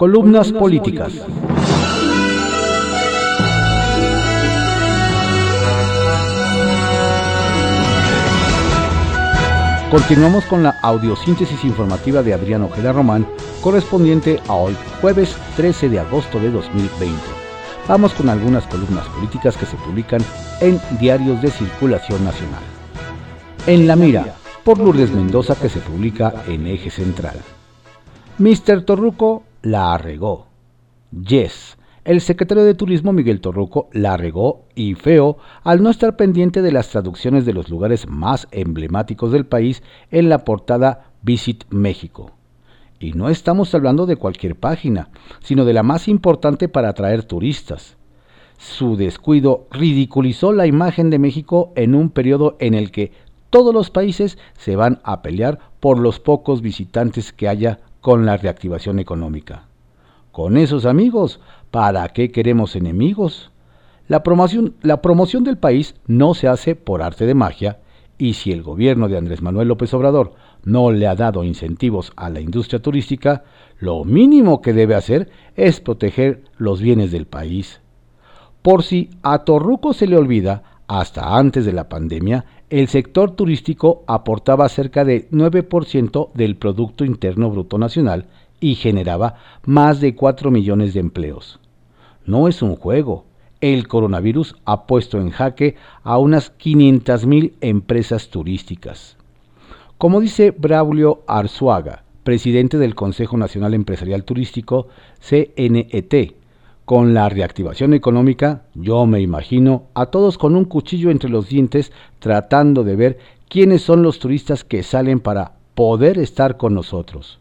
Columnas políticas. Continuamos con la audiosíntesis informativa de Adrián Ojeda Román, correspondiente a hoy, jueves 13 de agosto de 2020. Vamos con algunas columnas políticas que se publican en diarios de circulación nacional. En la mira, por Lourdes Mendoza, que se publica en Eje Central. Mr. Torruco la regó. Yes. El secretario de Turismo Miguel Torruco la regó y feo al no estar pendiente de las traducciones de los lugares más emblemáticos del país en la portada Visit México. Y no estamos hablando de cualquier página, sino de la más importante para atraer turistas. Su descuido ridiculizó la imagen de México en un periodo en el que todos los países se van a pelear por los pocos visitantes que haya con la reactivación económica. Con esos amigos, ¿para qué queremos enemigos? La promoción, la promoción del país no se hace por arte de magia y si el gobierno de Andrés Manuel López Obrador no le ha dado incentivos a la industria turística, lo mínimo que debe hacer es proteger los bienes del país. Por si a Torruco se le olvida, hasta antes de la pandemia, el sector turístico aportaba cerca de 9% del Producto Interno Bruto Nacional y generaba más de 4 millones de empleos. No es un juego. El coronavirus ha puesto en jaque a unas 500.000 empresas turísticas. Como dice Braulio Arzuaga, presidente del Consejo Nacional Empresarial Turístico, CNET, con la reactivación económica, yo me imagino a todos con un cuchillo entre los dientes tratando de ver quiénes son los turistas que salen para poder estar con nosotros.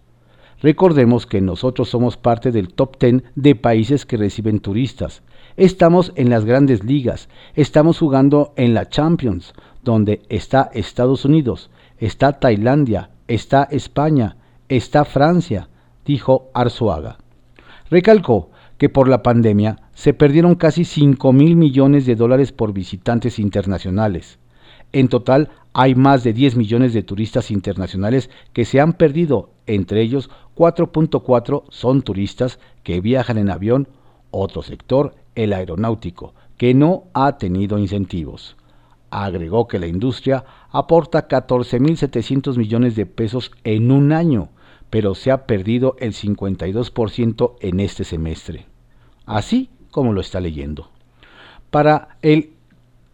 Recordemos que nosotros somos parte del top 10 de países que reciben turistas. Estamos en las grandes ligas, estamos jugando en la Champions, donde está Estados Unidos, está Tailandia, está España, está Francia, dijo Arzuaga. Recalcó que por la pandemia se perdieron casi 5 mil millones de dólares por visitantes internacionales. En total hay más de 10 millones de turistas internacionales que se han perdido, entre ellos 4.4 son turistas que viajan en avión, otro sector, el aeronáutico, que no ha tenido incentivos. Agregó que la industria aporta 14.700 millones de pesos en un año, pero se ha perdido el 52% en este semestre así como lo está leyendo. Para el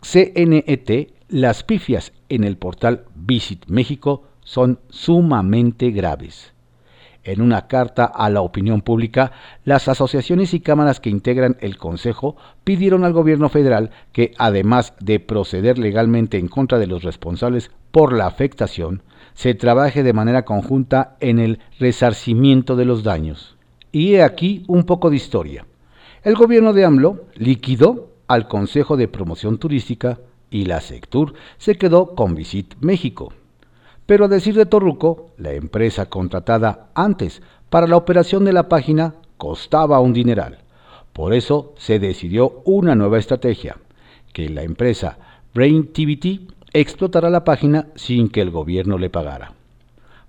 CNET, las pifias en el portal Visit México son sumamente graves. En una carta a la opinión pública, las asociaciones y cámaras que integran el Consejo pidieron al gobierno federal que, además de proceder legalmente en contra de los responsables por la afectación, se trabaje de manera conjunta en el resarcimiento de los daños. Y he aquí un poco de historia. El gobierno de AMLO liquidó al Consejo de Promoción Turística y la Sectur se quedó con Visit México. Pero a decir de Torruco, la empresa contratada antes para la operación de la página costaba un dineral. Por eso se decidió una nueva estrategia, que la empresa BrainTVT explotara la página sin que el gobierno le pagara.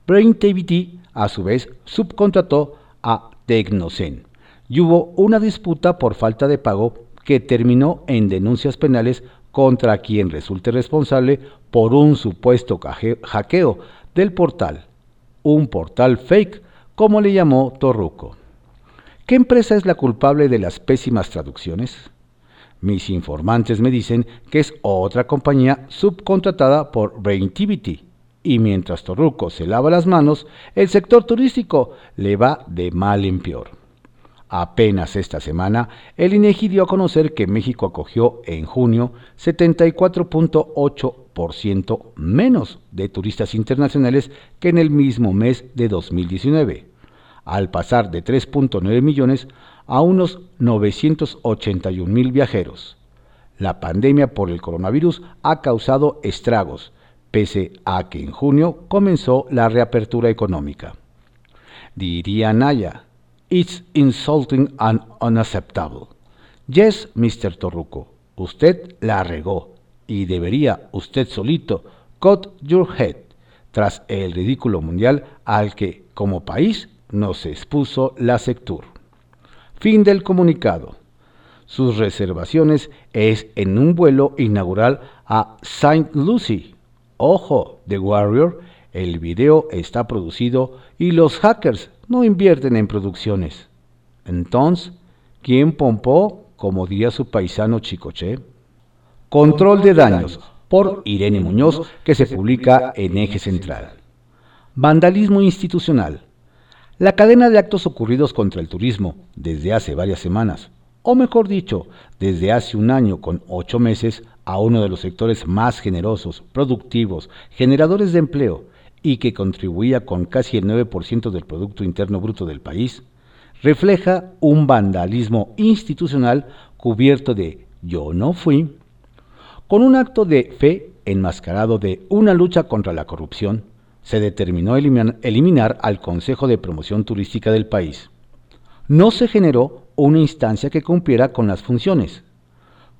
BrainTVT a su vez subcontrató a Tecnocen, y hubo una disputa por falta de pago que terminó en denuncias penales contra quien resulte responsable por un supuesto hackeo del portal, un portal fake, como le llamó Torruco. ¿Qué empresa es la culpable de las pésimas traducciones? Mis informantes me dicen que es otra compañía subcontratada por Braintivity. Y mientras Torruco se lava las manos, el sector turístico le va de mal en peor. Apenas esta semana, el INEGI dio a conocer que México acogió en junio 74.8% menos de turistas internacionales que en el mismo mes de 2019, al pasar de 3.9 millones a unos 981 mil viajeros. La pandemia por el coronavirus ha causado estragos, pese a que en junio comenzó la reapertura económica. Diría Naya, It's insulting and unacceptable. Yes, Mr. Torruco, usted la regó y debería usted solito cut your head tras el ridículo mundial al que, como país, nos expuso la Sectur. Fin del comunicado. Sus reservaciones es en un vuelo inaugural a Saint Lucie. Ojo, The Warrior, el video está producido y los hackers no invierten en producciones. Entonces, ¿quién pompó, como diría su paisano Chicoche? Control de daños, por Irene Muñoz, que se publica en Eje Central. Vandalismo institucional. La cadena de actos ocurridos contra el turismo desde hace varias semanas, o mejor dicho, desde hace un año con ocho meses, a uno de los sectores más generosos, productivos, generadores de empleo y que contribuía con casi el 9% del Producto Interno Bruto del país, refleja un vandalismo institucional cubierto de yo no fui, con un acto de fe enmascarado de una lucha contra la corrupción, se determinó eliminar al Consejo de Promoción Turística del país. No se generó una instancia que cumpliera con las funciones.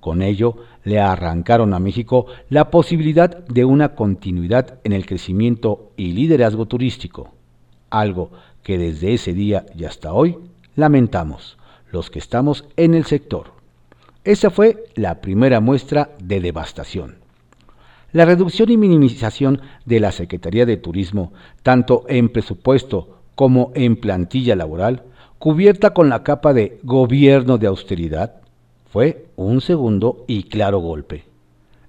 Con ello, le arrancaron a México la posibilidad de una continuidad en el crecimiento y liderazgo turístico, algo que desde ese día y hasta hoy lamentamos los que estamos en el sector. Esa fue la primera muestra de devastación. La reducción y minimización de la Secretaría de Turismo, tanto en presupuesto como en plantilla laboral, cubierta con la capa de gobierno de austeridad, fue un segundo y claro golpe.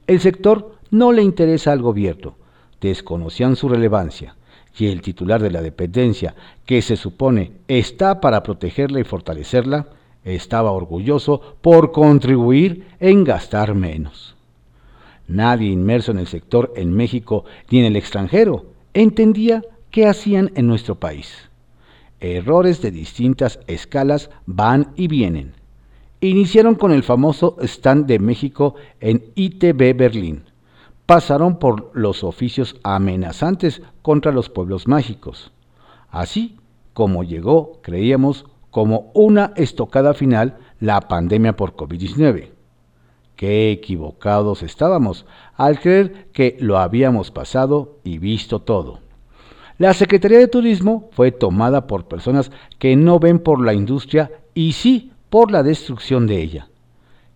El sector no le interesa al gobierno, desconocían su relevancia, y el titular de la dependencia, que se supone está para protegerla y fortalecerla, estaba orgulloso por contribuir en gastar menos. Nadie inmerso en el sector en México ni en el extranjero entendía qué hacían en nuestro país. Errores de distintas escalas van y vienen. Iniciaron con el famoso stand de México en ITB Berlín. Pasaron por los oficios amenazantes contra los pueblos mágicos. Así como llegó, creíamos, como una estocada final la pandemia por COVID-19. Qué equivocados estábamos al creer que lo habíamos pasado y visto todo. La Secretaría de Turismo fue tomada por personas que no ven por la industria y sí por la destrucción de ella.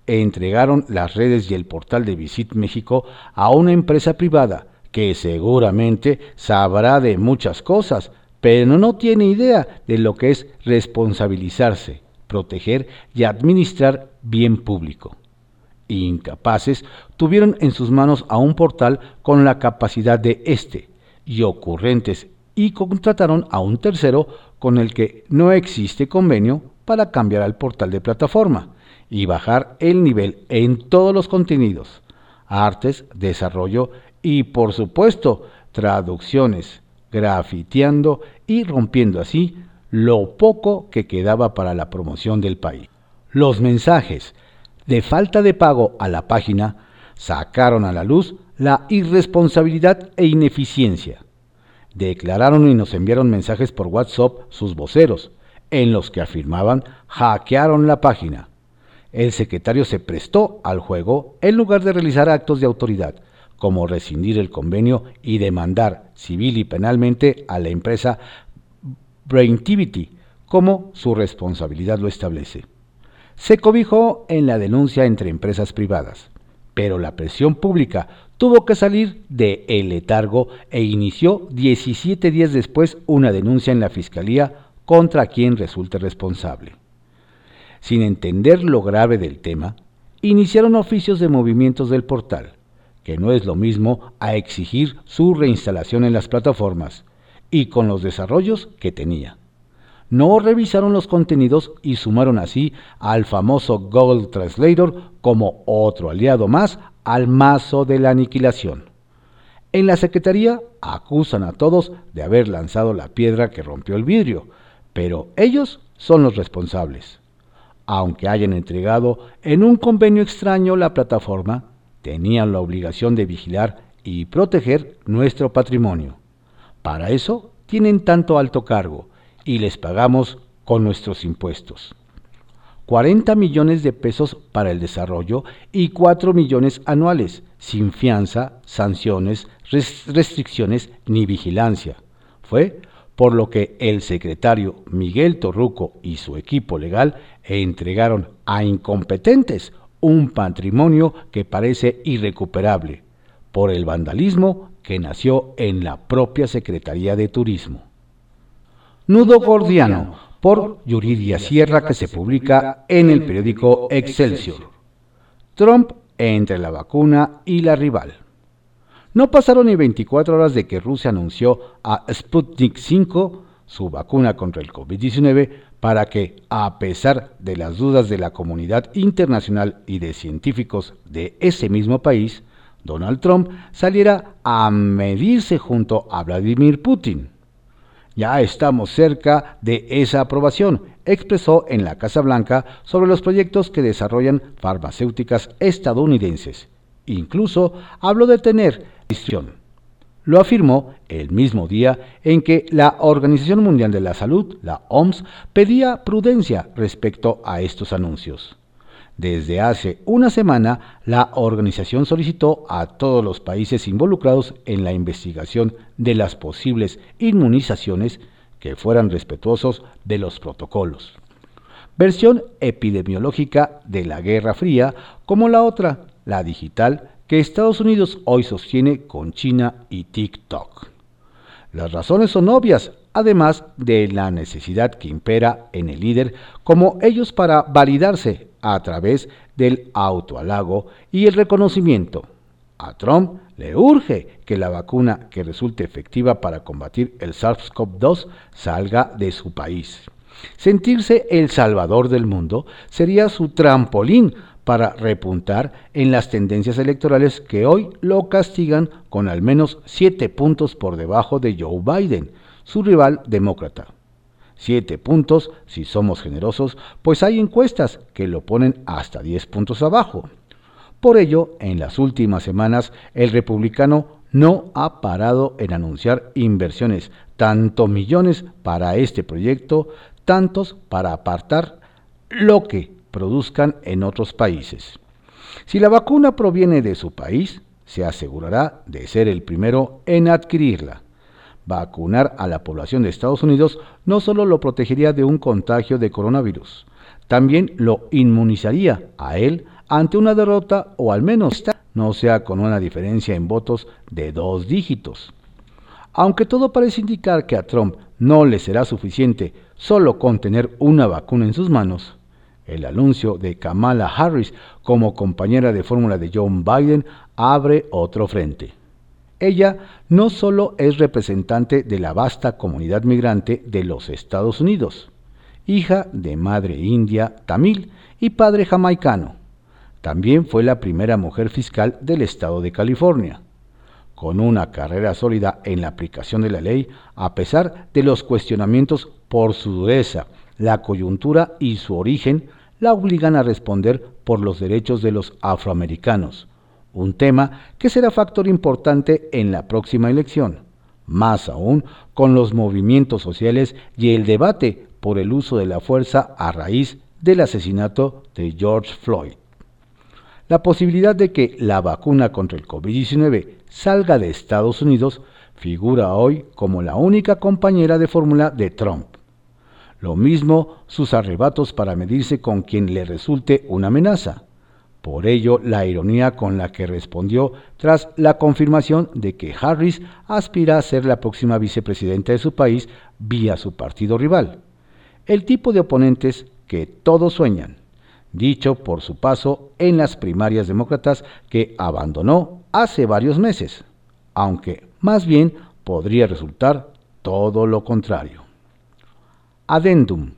Entregaron las redes y el portal de Visit México a una empresa privada que seguramente sabrá de muchas cosas, pero no tiene idea de lo que es responsabilizarse, proteger y administrar bien público. Incapaces, tuvieron en sus manos a un portal con la capacidad de este y ocurrentes y contrataron a un tercero con el que no existe convenio para cambiar al portal de plataforma y bajar el nivel en todos los contenidos, artes, desarrollo y por supuesto traducciones, grafiteando y rompiendo así lo poco que quedaba para la promoción del país. Los mensajes de falta de pago a la página sacaron a la luz la irresponsabilidad e ineficiencia. Declararon y nos enviaron mensajes por WhatsApp sus voceros, en los que afirmaban hackearon la página. El secretario se prestó al juego en lugar de realizar actos de autoridad, como rescindir el convenio y demandar civil y penalmente a la empresa Braintivity, como su responsabilidad lo establece. Se cobijó en la denuncia entre empresas privadas, pero la presión pública tuvo que salir de el letargo e inició 17 días después una denuncia en la Fiscalía contra quien resulte responsable. Sin entender lo grave del tema, iniciaron oficios de movimientos del portal, que no es lo mismo a exigir su reinstalación en las plataformas y con los desarrollos que tenía. No revisaron los contenidos y sumaron así al famoso Google Translator como otro aliado más al mazo de la aniquilación. En la Secretaría acusan a todos de haber lanzado la piedra que rompió el vidrio, pero ellos son los responsables. Aunque hayan entregado en un convenio extraño la plataforma, tenían la obligación de vigilar y proteger nuestro patrimonio. Para eso tienen tanto alto cargo y les pagamos con nuestros impuestos. 40 millones de pesos para el desarrollo y 4 millones anuales, sin fianza, sanciones, restricciones ni vigilancia. Fue por lo que el secretario Miguel Torruco y su equipo legal entregaron a incompetentes un patrimonio que parece irrecuperable por el vandalismo que nació en la propia Secretaría de Turismo. Nudo Gordiano, por Yuridia Sierra, que se publica en el periódico Excelsior. Trump entre la vacuna y la rival. No pasaron ni 24 horas de que Rusia anunció a Sputnik 5, su vacuna contra el COVID-19, para que, a pesar de las dudas de la comunidad internacional y de científicos de ese mismo país, Donald Trump saliera a medirse junto a Vladimir Putin. Ya estamos cerca de esa aprobación, expresó en la Casa Blanca sobre los proyectos que desarrollan farmacéuticas estadounidenses. Incluso habló de tener Lo afirmó el mismo día en que la Organización Mundial de la Salud, la OMS, pedía prudencia respecto a estos anuncios. Desde hace una semana, la organización solicitó a todos los países involucrados en la investigación de las posibles inmunizaciones que fueran respetuosos de los protocolos. Versión epidemiológica de la Guerra Fría, como la otra, la digital, que Estados Unidos hoy sostiene con China y TikTok. Las razones son obvias, además de la necesidad que impera en el líder como ellos para validarse a través del autoalago y el reconocimiento. A Trump le urge que la vacuna que resulte efectiva para combatir el SARS-CoV-2 salga de su país. Sentirse el salvador del mundo sería su trampolín para repuntar en las tendencias electorales que hoy lo castigan con al menos siete puntos por debajo de Joe Biden, su rival demócrata. Siete puntos, si somos generosos, pues hay encuestas que lo ponen hasta 10 puntos abajo. Por ello, en las últimas semanas, el republicano no ha parado en anunciar inversiones, tanto millones para este proyecto, tantos para apartar lo que produzcan en otros países. Si la vacuna proviene de su país, se asegurará de ser el primero en adquirirla vacunar a la población de Estados Unidos no solo lo protegería de un contagio de coronavirus, también lo inmunizaría a él ante una derrota o al menos no sea con una diferencia en votos de dos dígitos. Aunque todo parece indicar que a Trump no le será suficiente solo con tener una vacuna en sus manos, el anuncio de Kamala Harris como compañera de fórmula de John Biden abre otro frente. Ella no solo es representante de la vasta comunidad migrante de los Estados Unidos, hija de madre india tamil y padre jamaicano, también fue la primera mujer fiscal del estado de California, con una carrera sólida en la aplicación de la ley a pesar de los cuestionamientos por su dureza, la coyuntura y su origen la obligan a responder por los derechos de los afroamericanos, un tema que será factor importante en la próxima elección, más aún con los movimientos sociales y el debate por el uso de la fuerza a raíz del asesinato de George Floyd. La posibilidad de que la vacuna contra el COVID-19 salga de Estados Unidos figura hoy como la única compañera de fórmula de Trump. Lo mismo sus arrebatos para medirse con quien le resulte una amenaza por ello, la ironía con la que respondió tras la confirmación de que Harris aspira a ser la próxima vicepresidenta de su país vía su partido rival. El tipo de oponentes que todos sueñan, dicho por su paso en las primarias demócratas que abandonó hace varios meses, aunque más bien podría resultar todo lo contrario. Adendum.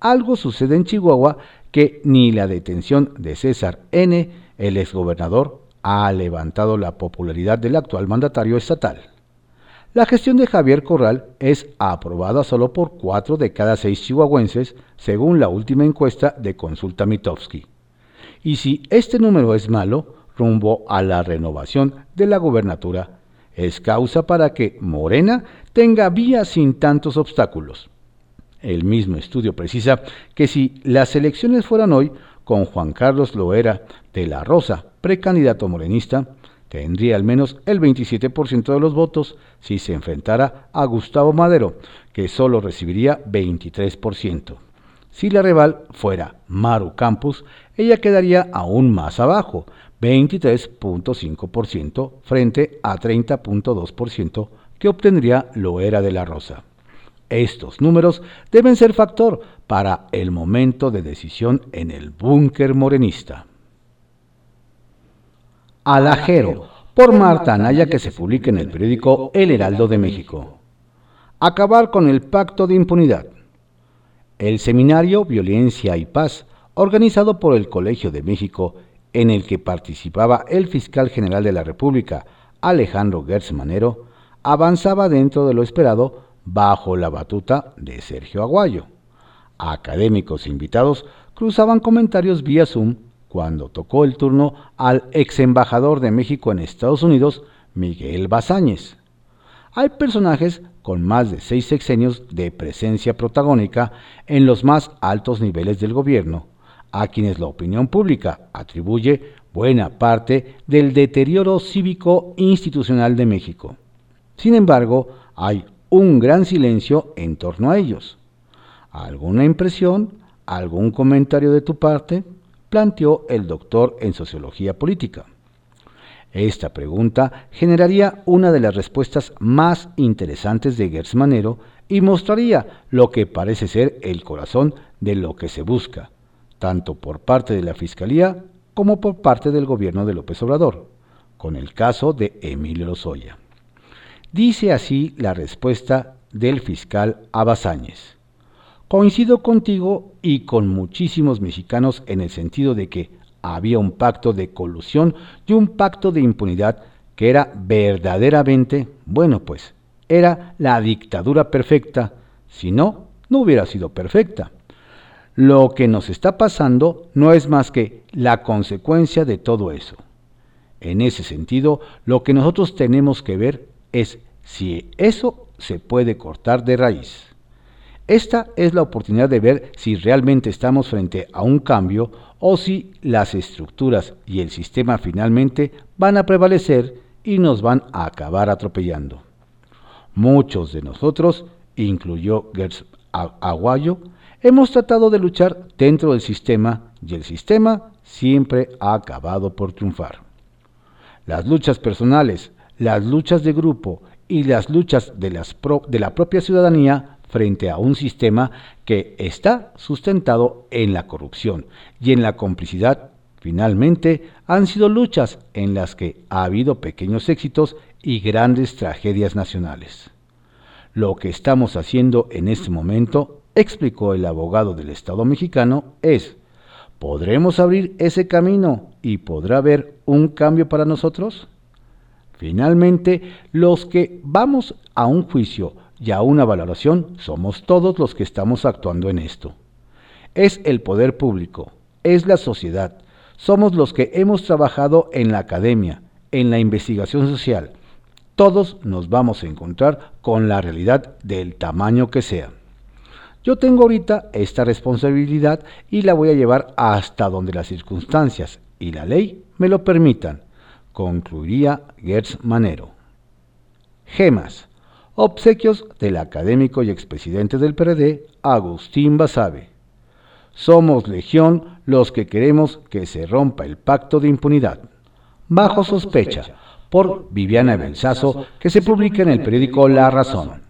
Algo sucede en Chihuahua que ni la detención de César N., el exgobernador, ha levantado la popularidad del actual mandatario estatal. La gestión de Javier Corral es aprobada solo por cuatro de cada seis chihuahuenses, según la última encuesta de Consulta Mitofsky. Y si este número es malo, rumbo a la renovación de la gubernatura, es causa para que Morena tenga vías sin tantos obstáculos. El mismo estudio precisa que si las elecciones fueran hoy, con Juan Carlos Loera de la Rosa, precandidato morenista, tendría al menos el 27% de los votos si se enfrentara a Gustavo Madero, que solo recibiría 23%. Si la rival fuera Maru Campus, ella quedaría aún más abajo, 23.5% frente a 30.2% que obtendría Loera de la Rosa. Estos números deben ser factor para el momento de decisión en el búnker morenista. Alajero, por Marta Anaya, que se publica en el periódico El Heraldo de México. Acabar con el pacto de impunidad. El seminario Violencia y Paz, organizado por el Colegio de México, en el que participaba el fiscal general de la República, Alejandro Gertz Manero, avanzaba dentro de lo esperado bajo la batuta de Sergio Aguayo. Académicos invitados cruzaban comentarios vía Zoom cuando tocó el turno al ex embajador de México en Estados Unidos, Miguel Bazáñez. Hay personajes con más de seis sexenios de presencia protagónica en los más altos niveles del gobierno, a quienes la opinión pública atribuye buena parte del deterioro cívico institucional de México. Sin embargo, hay un gran silencio en torno a ellos. ¿Alguna impresión? ¿Algún comentario de tu parte? planteó el doctor en sociología política. Esta pregunta generaría una de las respuestas más interesantes de Gersmanero y mostraría lo que parece ser el corazón de lo que se busca, tanto por parte de la Fiscalía como por parte del gobierno de López Obrador, con el caso de Emilio Lozoya. Dice así la respuesta del fiscal Abazáñez. Coincido contigo y con muchísimos mexicanos en el sentido de que había un pacto de colusión y un pacto de impunidad que era verdaderamente, bueno pues, era la dictadura perfecta, si no, no hubiera sido perfecta. Lo que nos está pasando no es más que la consecuencia de todo eso. En ese sentido, lo que nosotros tenemos que ver es si eso se puede cortar de raíz. Esta es la oportunidad de ver si realmente estamos frente a un cambio o si las estructuras y el sistema finalmente van a prevalecer y nos van a acabar atropellando. Muchos de nosotros, incluyó Gers Aguayo, hemos tratado de luchar dentro del sistema y el sistema siempre ha acabado por triunfar. Las luchas personales, las luchas de grupo y las luchas de, de la propia ciudadanía frente a un sistema que está sustentado en la corrupción y en la complicidad, finalmente han sido luchas en las que ha habido pequeños éxitos y grandes tragedias nacionales. Lo que estamos haciendo en este momento, explicó el abogado del Estado mexicano, es, ¿podremos abrir ese camino y podrá haber un cambio para nosotros? Finalmente, los que vamos a un juicio y a una valoración somos todos los que estamos actuando en esto. Es el poder público, es la sociedad, somos los que hemos trabajado en la academia, en la investigación social. Todos nos vamos a encontrar con la realidad del tamaño que sea. Yo tengo ahorita esta responsabilidad y la voy a llevar hasta donde las circunstancias y la ley me lo permitan concluiría Gertz Manero. Gemas. Obsequios del académico y expresidente del PRD, Agustín Basabe. Somos legión los que queremos que se rompa el pacto de impunidad. Bajo sospecha, por Viviana Belsazo, que se publica en el periódico La Razón.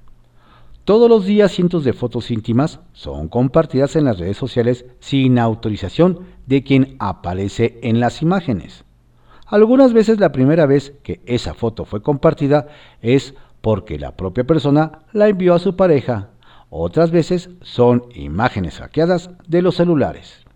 Todos los días cientos de fotos íntimas son compartidas en las redes sociales sin autorización de quien aparece en las imágenes. Algunas veces la primera vez que esa foto fue compartida es porque la propia persona la envió a su pareja. Otras veces son imágenes hackeadas de los celulares.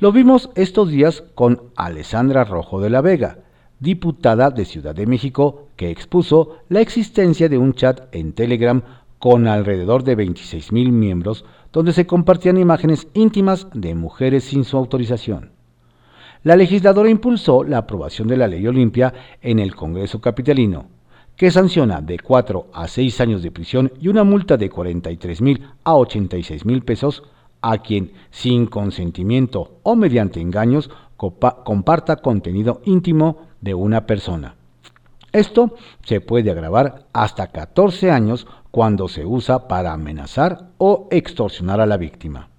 Lo vimos estos días con Alessandra Rojo de la Vega, diputada de Ciudad de México, que expuso la existencia de un chat en Telegram con alrededor de 26 mil miembros donde se compartían imágenes íntimas de mujeres sin su autorización la legisladora impulsó la aprobación de la ley Olimpia en el Congreso Capitalino, que sanciona de 4 a 6 años de prisión y una multa de 43 mil a 86 mil pesos a quien, sin consentimiento o mediante engaños, comparta contenido íntimo de una persona. Esto se puede agravar hasta 14 años cuando se usa para amenazar o extorsionar a la víctima.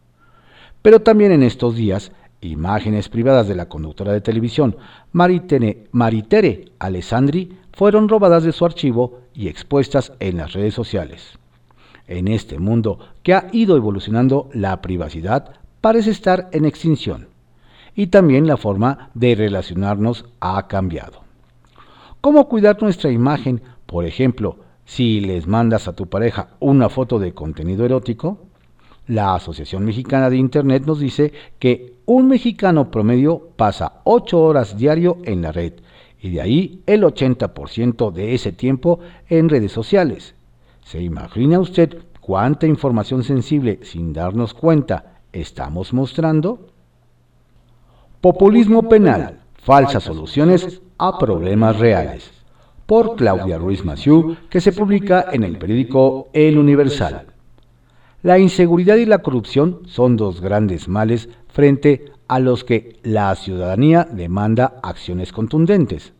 Pero también en estos días, imágenes privadas de la conductora de televisión Maritere, Alessandri fueron robadas de su archivo y expuestas en las redes sociales. En este mundo que ha ido evolucionando, la privacidad parece estar en extinción y también la forma de relacionarnos ha cambiado. ¿Cómo cuidar nuestra imagen? Por ejemplo, si les mandas a tu pareja una foto de contenido erótico, la Asociación Mexicana de Internet nos dice que un mexicano promedio pasa 8 horas diario en la red y de ahí el 80% de ese tiempo en redes sociales. ¿Se imagina usted cuánta información sensible sin darnos cuenta estamos mostrando? Populismo penal, falsas soluciones a problemas reales. Por Claudia Ruiz Massieu, que se publica en el periódico El Universal. La inseguridad y la corrupción son dos grandes males frente a los que la ciudadanía demanda acciones contundentes.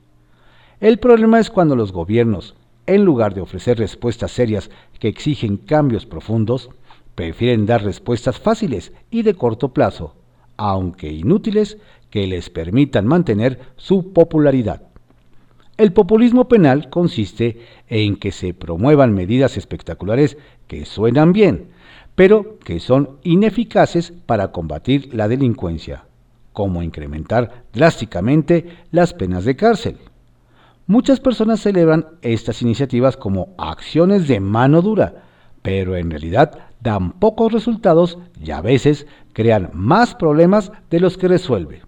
El problema es cuando los gobiernos, en lugar de ofrecer respuestas serias que exigen cambios profundos, prefieren dar respuestas fáciles y de corto plazo, aunque inútiles, que les permitan mantener su popularidad. El populismo penal consiste en que se promuevan medidas espectaculares que suenan bien, pero que son ineficaces para combatir la delincuencia, como incrementar drásticamente las penas de cárcel. Muchas personas celebran estas iniciativas como acciones de mano dura, pero en realidad dan pocos resultados y a veces crean más problemas de los que resuelve.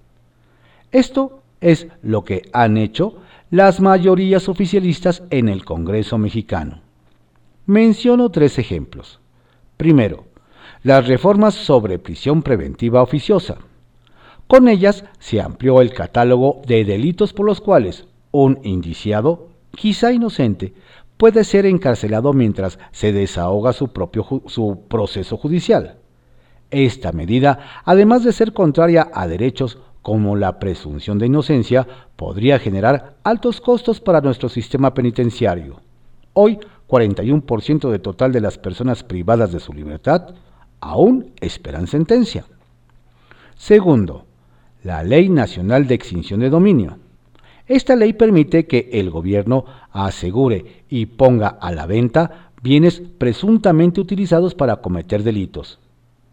Esto es lo que han hecho las mayorías oficialistas en el Congreso mexicano. Menciono tres ejemplos. Primero, las reformas sobre prisión preventiva oficiosa. Con ellas se amplió el catálogo de delitos por los cuales un indiciado, quizá inocente, puede ser encarcelado mientras se desahoga su propio su proceso judicial. Esta medida, además de ser contraria a derechos como la presunción de inocencia, podría generar altos costos para nuestro sistema penitenciario. Hoy, 41% de total de las personas privadas de su libertad aún esperan sentencia. Segundo, la Ley Nacional de Extinción de Dominio. Esta ley permite que el gobierno asegure y ponga a la venta bienes presuntamente utilizados para cometer delitos.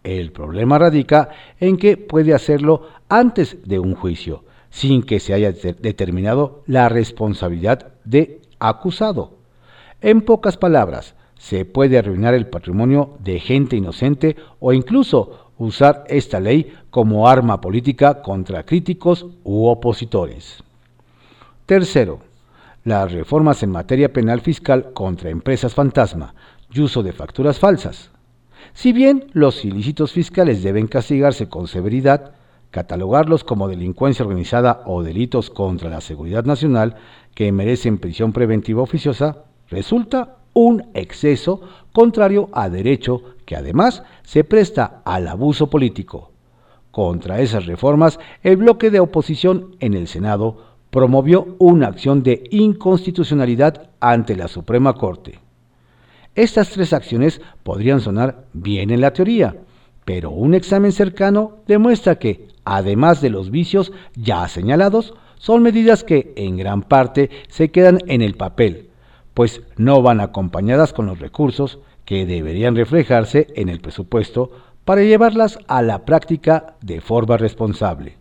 El problema radica en que puede hacerlo antes de un juicio, sin que se haya determinado la responsabilidad de acusado. En pocas palabras, se puede arruinar el patrimonio de gente inocente o incluso usar esta ley como arma política contra críticos u opositores. Tercero, las reformas en materia penal fiscal contra empresas fantasma y uso de facturas falsas. Si bien los ilícitos fiscales deben castigarse con severidad, catalogarlos como delincuencia organizada o delitos contra la seguridad nacional que merecen prisión preventiva oficiosa resulta un exceso contrario a derecho que además se presta al abuso político. Contra esas reformas, el bloque de oposición en el Senado promovió una acción de inconstitucionalidad ante la Suprema Corte. Estas tres acciones podrían sonar bien en la teoría, pero un examen cercano demuestra que, además de los vicios ya señalados, son medidas que en gran parte se quedan en el papel, pues no van acompañadas con los recursos que deberían reflejarse en el presupuesto para llevarlas a la práctica de forma responsable.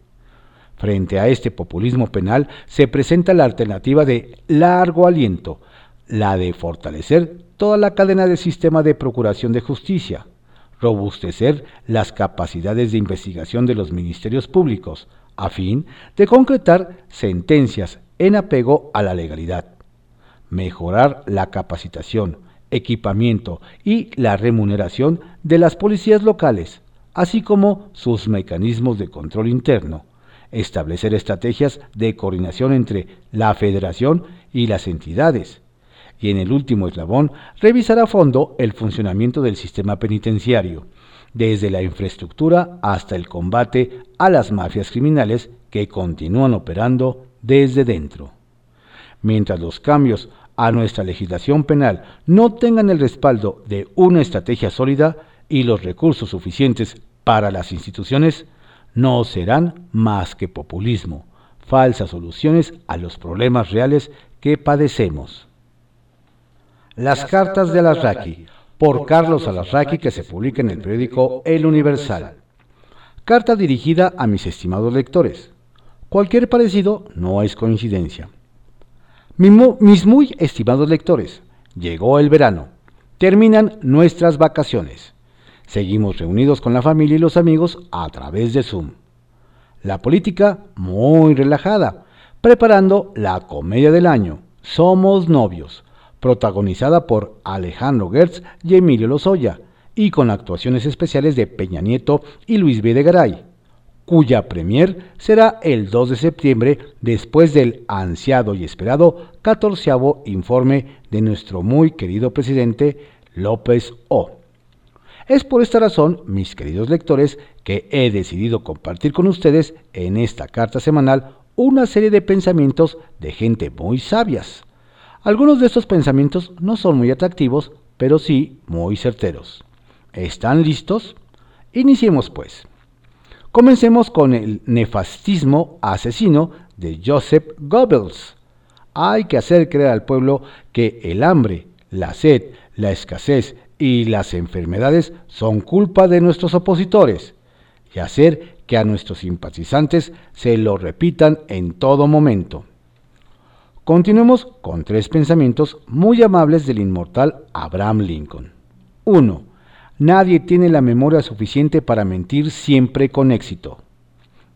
Frente a este populismo penal se presenta la alternativa de largo aliento, la de fortalecer toda la cadena del sistema de procuración de justicia, robustecer las capacidades de investigación de los ministerios públicos, a fin de concretar sentencias en apego a la legalidad mejorar la capacitación, equipamiento y la remuneración de las policías locales, así como sus mecanismos de control interno, establecer estrategias de coordinación entre la federación y las entidades, y en el último eslabón, revisar a fondo el funcionamiento del sistema penitenciario, desde la infraestructura hasta el combate a las mafias criminales que continúan operando desde dentro. Mientras los cambios a nuestra legislación penal no tengan el respaldo de una estrategia sólida y los recursos suficientes para las instituciones, no serán más que populismo, falsas soluciones a los problemas reales que padecemos. Las cartas de Alasraqui, por Carlos Alasraqui, que se publica en el periódico El Universal. Carta dirigida a mis estimados lectores. Cualquier parecido no es coincidencia. Mis muy estimados lectores, llegó el verano. Terminan nuestras vacaciones. Seguimos reunidos con la familia y los amigos a través de Zoom. La política muy relajada, preparando la comedia del año. Somos novios, protagonizada por Alejandro Gertz y Emilio Lozoya, y con actuaciones especiales de Peña Nieto y Luis Videgaray cuya premier será el 2 de septiembre después del ansiado y esperado catorceavo informe de nuestro muy querido presidente López O. Es por esta razón, mis queridos lectores, que he decidido compartir con ustedes en esta carta semanal una serie de pensamientos de gente muy sabias. Algunos de estos pensamientos no son muy atractivos, pero sí muy certeros. ¿Están listos? Iniciemos pues. Comencemos con el nefastismo asesino de Joseph Goebbels. Hay que hacer creer al pueblo que el hambre, la sed, la escasez y las enfermedades son culpa de nuestros opositores y hacer que a nuestros simpatizantes se lo repitan en todo momento. Continuemos con tres pensamientos muy amables del inmortal Abraham Lincoln. 1. Nadie tiene la memoria suficiente para mentir siempre con éxito.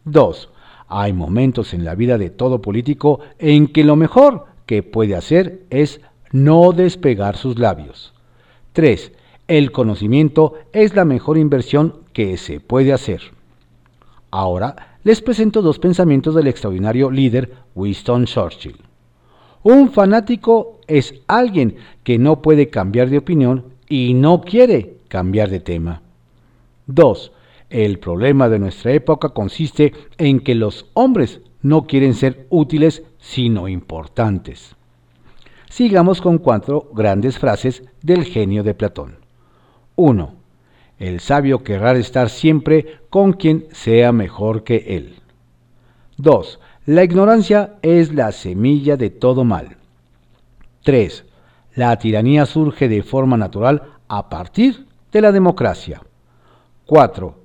2. Hay momentos en la vida de todo político en que lo mejor que puede hacer es no despegar sus labios. 3. El conocimiento es la mejor inversión que se puede hacer. Ahora les presento dos pensamientos del extraordinario líder Winston Churchill. Un fanático es alguien que no puede cambiar de opinión y no quiere cambiar de tema. 2. El problema de nuestra época consiste en que los hombres no quieren ser útiles, sino importantes. Sigamos con cuatro grandes frases del genio de Platón. 1. El sabio querrá estar siempre con quien sea mejor que él. 2. La ignorancia es la semilla de todo mal. 3. La tiranía surge de forma natural a partir de la democracia. 4.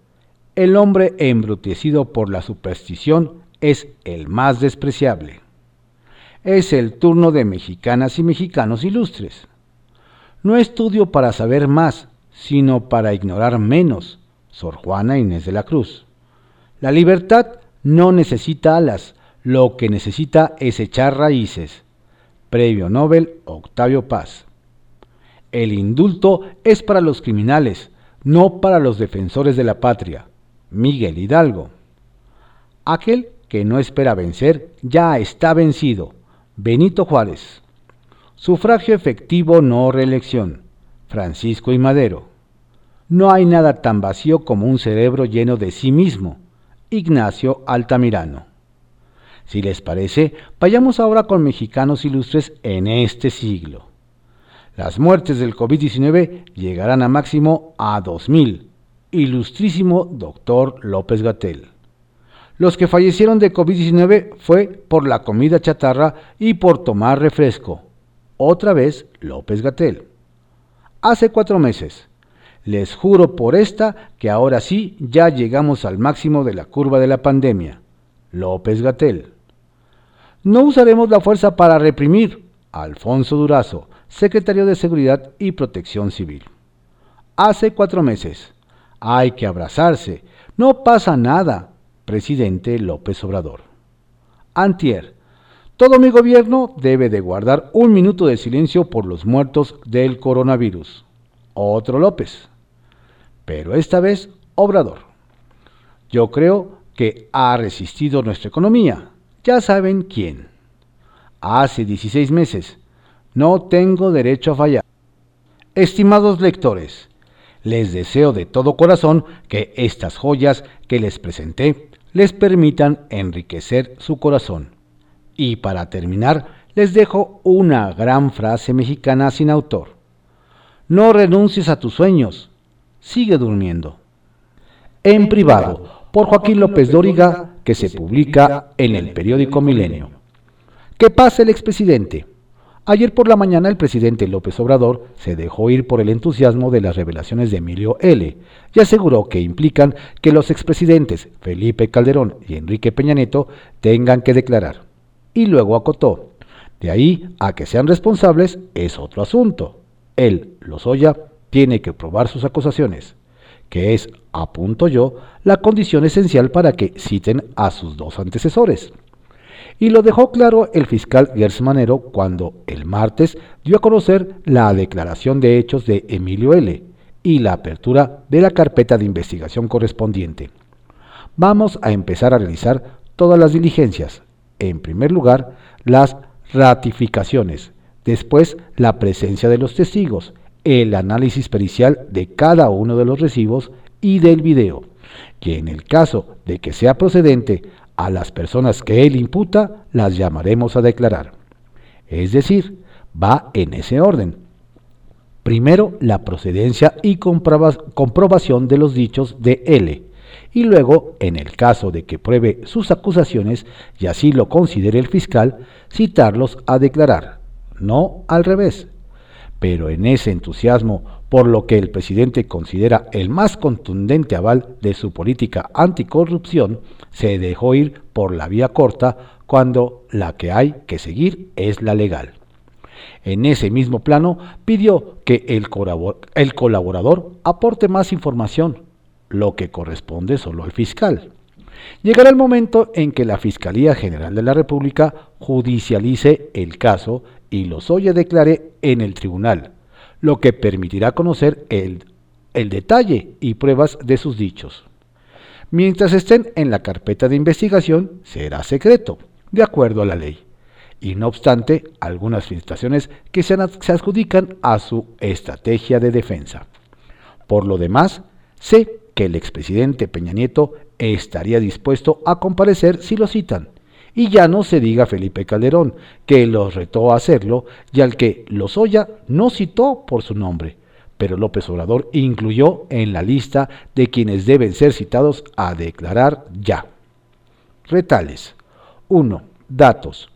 El hombre embrutecido por la superstición es el más despreciable. Es el turno de mexicanas y mexicanos ilustres. No estudio para saber más, sino para ignorar menos. Sor Juana Inés de la Cruz. La libertad no necesita alas, lo que necesita es echar raíces. Previo Nobel Octavio Paz. El indulto es para los criminales, no para los defensores de la patria. Miguel Hidalgo. Aquel que no espera vencer ya está vencido. Benito Juárez. Sufragio efectivo, no reelección. Francisco y Madero. No hay nada tan vacío como un cerebro lleno de sí mismo. Ignacio Altamirano. Si les parece, vayamos ahora con mexicanos ilustres en este siglo. Las muertes del COVID-19 llegarán a máximo a 2.000. Ilustrísimo doctor López Gatel. Los que fallecieron de COVID-19 fue por la comida chatarra y por tomar refresco. Otra vez López Gatel. Hace cuatro meses. Les juro por esta que ahora sí ya llegamos al máximo de la curva de la pandemia. López Gatel. No usaremos la fuerza para reprimir. Alfonso Durazo secretario de Seguridad y Protección Civil. Hace cuatro meses. Hay que abrazarse. No pasa nada. Presidente López Obrador. Antier. Todo mi gobierno debe de guardar un minuto de silencio por los muertos del coronavirus. Otro López. Pero esta vez Obrador. Yo creo que ha resistido nuestra economía. Ya saben quién. Hace 16 meses no tengo derecho a fallar. Estimados lectores, les deseo de todo corazón que estas joyas que les presenté les permitan enriquecer su corazón. Y para terminar, les dejo una gran frase mexicana sin autor. No renuncies a tus sueños, sigue durmiendo. En privado, por Joaquín López Dóriga, que se publica en el periódico Milenio. ¿Qué pasa el expresidente? Ayer por la mañana el presidente López Obrador se dejó ir por el entusiasmo de las revelaciones de Emilio L. y aseguró que implican que los expresidentes Felipe Calderón y Enrique Peña Nieto tengan que declarar. Y luego acotó, de ahí a que sean responsables es otro asunto. Él, Lozoya, tiene que probar sus acusaciones, que es, apunto yo, la condición esencial para que citen a sus dos antecesores. Y lo dejó claro el fiscal Gers Manero cuando el martes dio a conocer la declaración de hechos de Emilio L. y la apertura de la carpeta de investigación correspondiente. Vamos a empezar a realizar todas las diligencias. En primer lugar, las ratificaciones, después la presencia de los testigos, el análisis pericial de cada uno de los recibos y del video, y en el caso de que sea procedente a las personas que él imputa, las llamaremos a declarar. Es decir, va en ese orden. Primero, la procedencia y comprobación de los dichos de L, y luego, en el caso de que pruebe sus acusaciones y así lo considere el fiscal, citarlos a declarar, no al revés. Pero en ese entusiasmo por lo que el presidente considera el más contundente aval de su política anticorrupción, se dejó ir por la vía corta cuando la que hay que seguir es la legal. En ese mismo plano pidió que el colaborador aporte más información, lo que corresponde solo al fiscal. Llegará el momento en que la Fiscalía General de la República judicialice el caso y los oye declare en el tribunal, lo que permitirá conocer el, detalle y pruebas de sus dichos. Mientras estén en la carpeta de investigación, será secreto, de acuerdo a la ley. Y no obstante, algunas filtraciones que se, adjudican a su estrategia de defensa. Por lo demás, sé que el expresidente Peña Nieto estaría dispuesto a comparecer si lo citan. Y ya no se diga Felipe Calderón, que los retó a hacerlo y al que Lozoya no citó por su nombre, pero López Obrador incluyó en la lista de quienes deben ser citados a declarar ya. Retales. 1. Datos.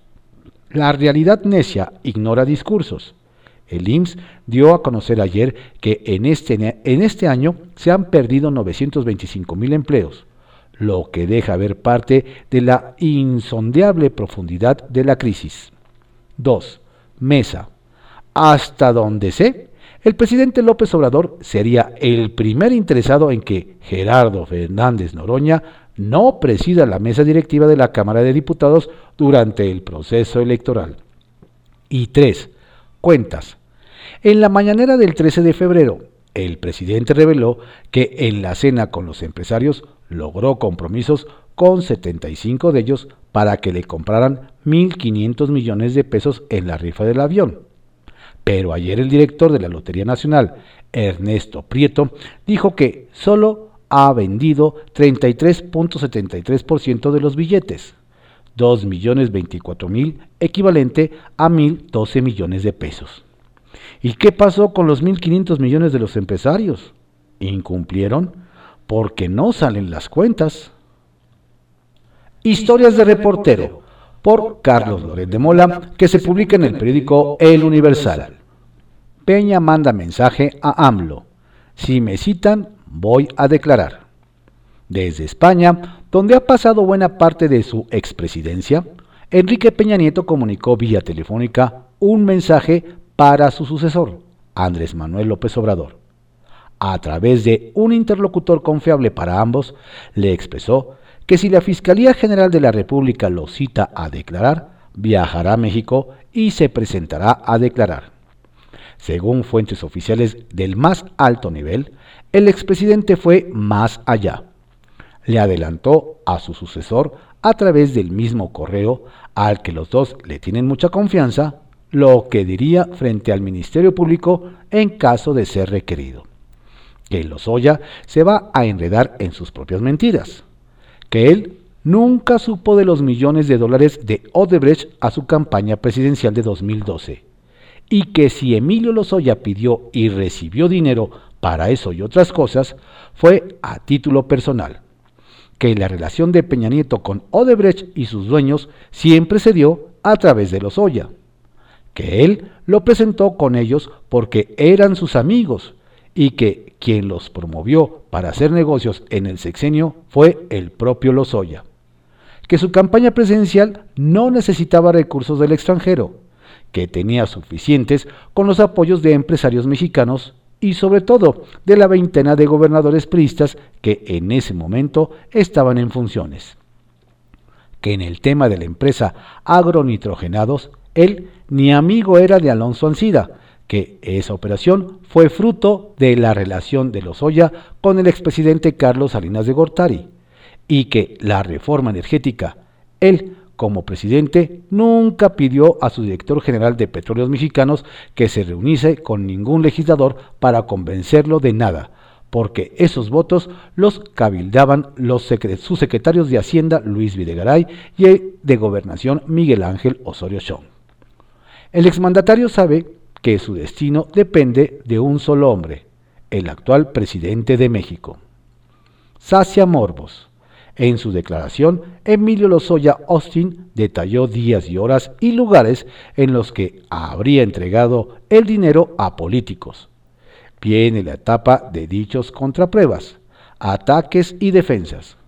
La realidad necia ignora discursos. El IMSS dio a conocer ayer que en este, en este año se han perdido 925 mil empleos, lo que deja ver parte de la insondeable profundidad de la crisis. 2. Mesa. Hasta donde sé, el presidente López Obrador sería el primer interesado en que Gerardo Fernández Noroña no presida la mesa directiva de la Cámara de Diputados durante el proceso electoral. Y 3 cuentas. En la mañanera del 13 de febrero, el presidente reveló que en la cena con los empresarios logró compromisos con 75 de ellos para que le compraran 1.500 millones de pesos en la rifa del avión. Pero ayer el director de la Lotería Nacional, Ernesto Prieto, dijo que solo ha vendido 33.73% de los billetes. 2 millones 24 mil, equivalente a 1.012 millones de pesos. ¿Y qué pasó con los 1.500 millones de los empresarios? ¿Incumplieron? Porque no salen las cuentas. Historias de reportero, por Carlos Loret de Mola, que se publica en el periódico El Universal. Peña manda mensaje a AMLO. Si me citan, voy a declarar. Desde España, donde ha pasado buena parte de su expresidencia, Enrique Peña Nieto comunicó vía telefónica un mensaje para su sucesor, Andrés Manuel López Obrador. A través de un interlocutor confiable para ambos, le expresó que si la Fiscalía General de la República lo cita a declarar, viajará a México y se presentará a declarar. Según fuentes oficiales del más alto nivel, el expresidente fue más allá le adelantó a su sucesor a través del mismo correo al que los dos le tienen mucha confianza, lo que diría frente al Ministerio Público en caso de ser requerido. Que Lozoya se va a enredar en sus propias mentiras, que él nunca supo de los millones de dólares de Odebrecht a su campaña presidencial de 2012 y que si Emilio Lozoya pidió y recibió dinero para eso y otras cosas, fue a título personal. Que la relación de Peña Nieto con Odebrecht y sus dueños siempre se dio a través de Lozoya. Que él lo presentó con ellos porque eran sus amigos y que quien los promovió para hacer negocios en el sexenio fue el propio Lozoya. Que su campaña presidencial no necesitaba recursos del extranjero, que tenía suficientes con los apoyos de empresarios mexicanos y sobre todo de la veintena de gobernadores priistas que en ese momento estaban en funciones. Que en el tema de la empresa Agronitrogenados, él ni amigo era de Alonso Ancida, que esa operación fue fruto de la relación de Lozoya con el expresidente Carlos Salinas de Gortari, y que la reforma energética, él como presidente, nunca pidió a su director general de Petróleos Mexicanos que se reuniese con ningún legislador para convencerlo de nada, porque esos votos los cabildaban los sus secretarios de Hacienda Luis Videgaray y de Gobernación Miguel Ángel Osorio Chong. El exmandatario sabe que su destino depende de un solo hombre, el actual presidente de México. Sacia Morbos. En su declaración, Emilio Lozoya Austin detalló días y horas y lugares en los que habría entregado el dinero a políticos. Viene la etapa de dichos contrapruebas, ataques y defensas.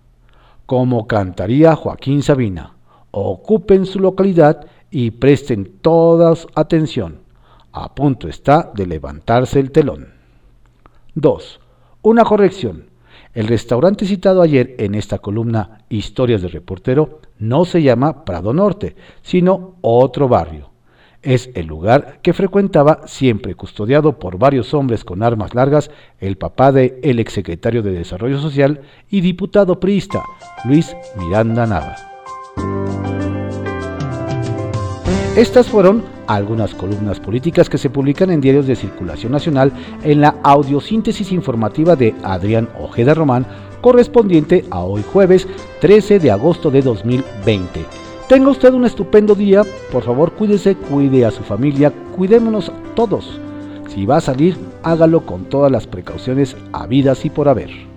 Como cantaría Joaquín Sabina, ocupen su localidad y presten toda atención. A punto está de levantarse el telón. 2. Una corrección. El restaurante citado ayer en esta columna Historias del reportero no se llama Prado Norte, sino otro barrio. Es el lugar que frecuentaba, siempre custodiado por varios hombres con armas largas, el papá de el exsecretario de Desarrollo Social y diputado priista, Luis Miranda Nava. Estas fueron algunas columnas políticas que se publican en diarios de circulación nacional en la audiosíntesis informativa de Adrián Ojeda Román, correspondiente a hoy jueves 13 de agosto de 2020. Tenga usted un estupendo día, por favor cuídese, cuide a su familia, cuidémonos todos. Si va a salir, hágalo con todas las precauciones habidas y por haber.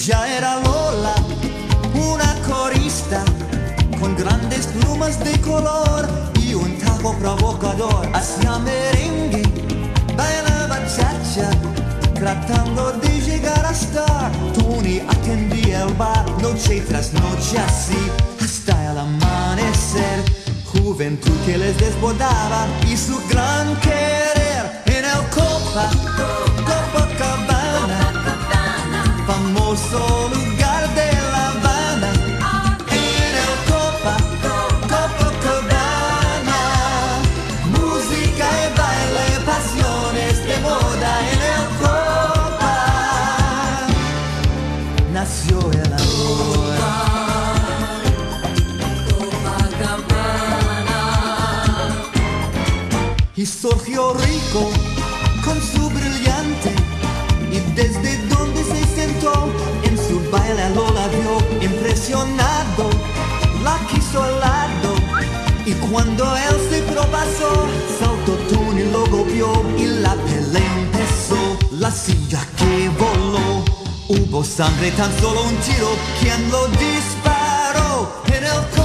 Ella era Lola, una corista con grandes plumas de color y un tajo provocador. Hacía merengue, bailaba chacha, tratando de llegar hasta Tony atendía el bar noche tras noche así hasta el amanecer. Juventud que les desbordaba y su gran querer en el copa, copa famoso lugar de impresionado, la quiso al lado. Y cuando él se propasó, saltó Tony lo golpeó y la pelea empezó, la silla que voló, hubo sangre tan solo un tiro, quien lo disparó? En el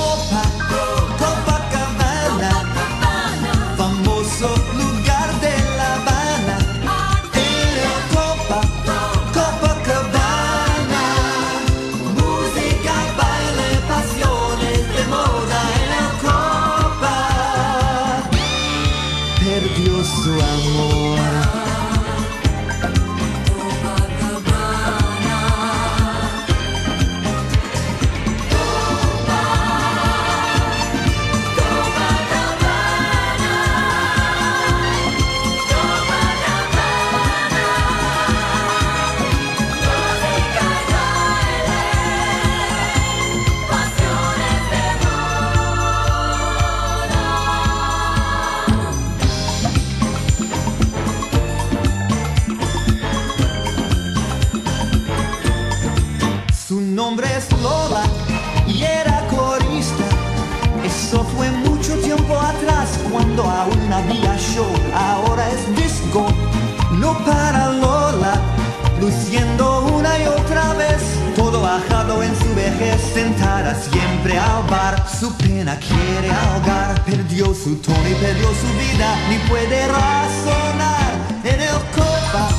su vejez, sentada siempre al bar. Su pena quiere ahogar, perdió su tono y perdió su vida, ni puede razonar. En el Copa,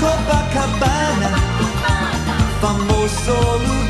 Copacabana, famoso lugar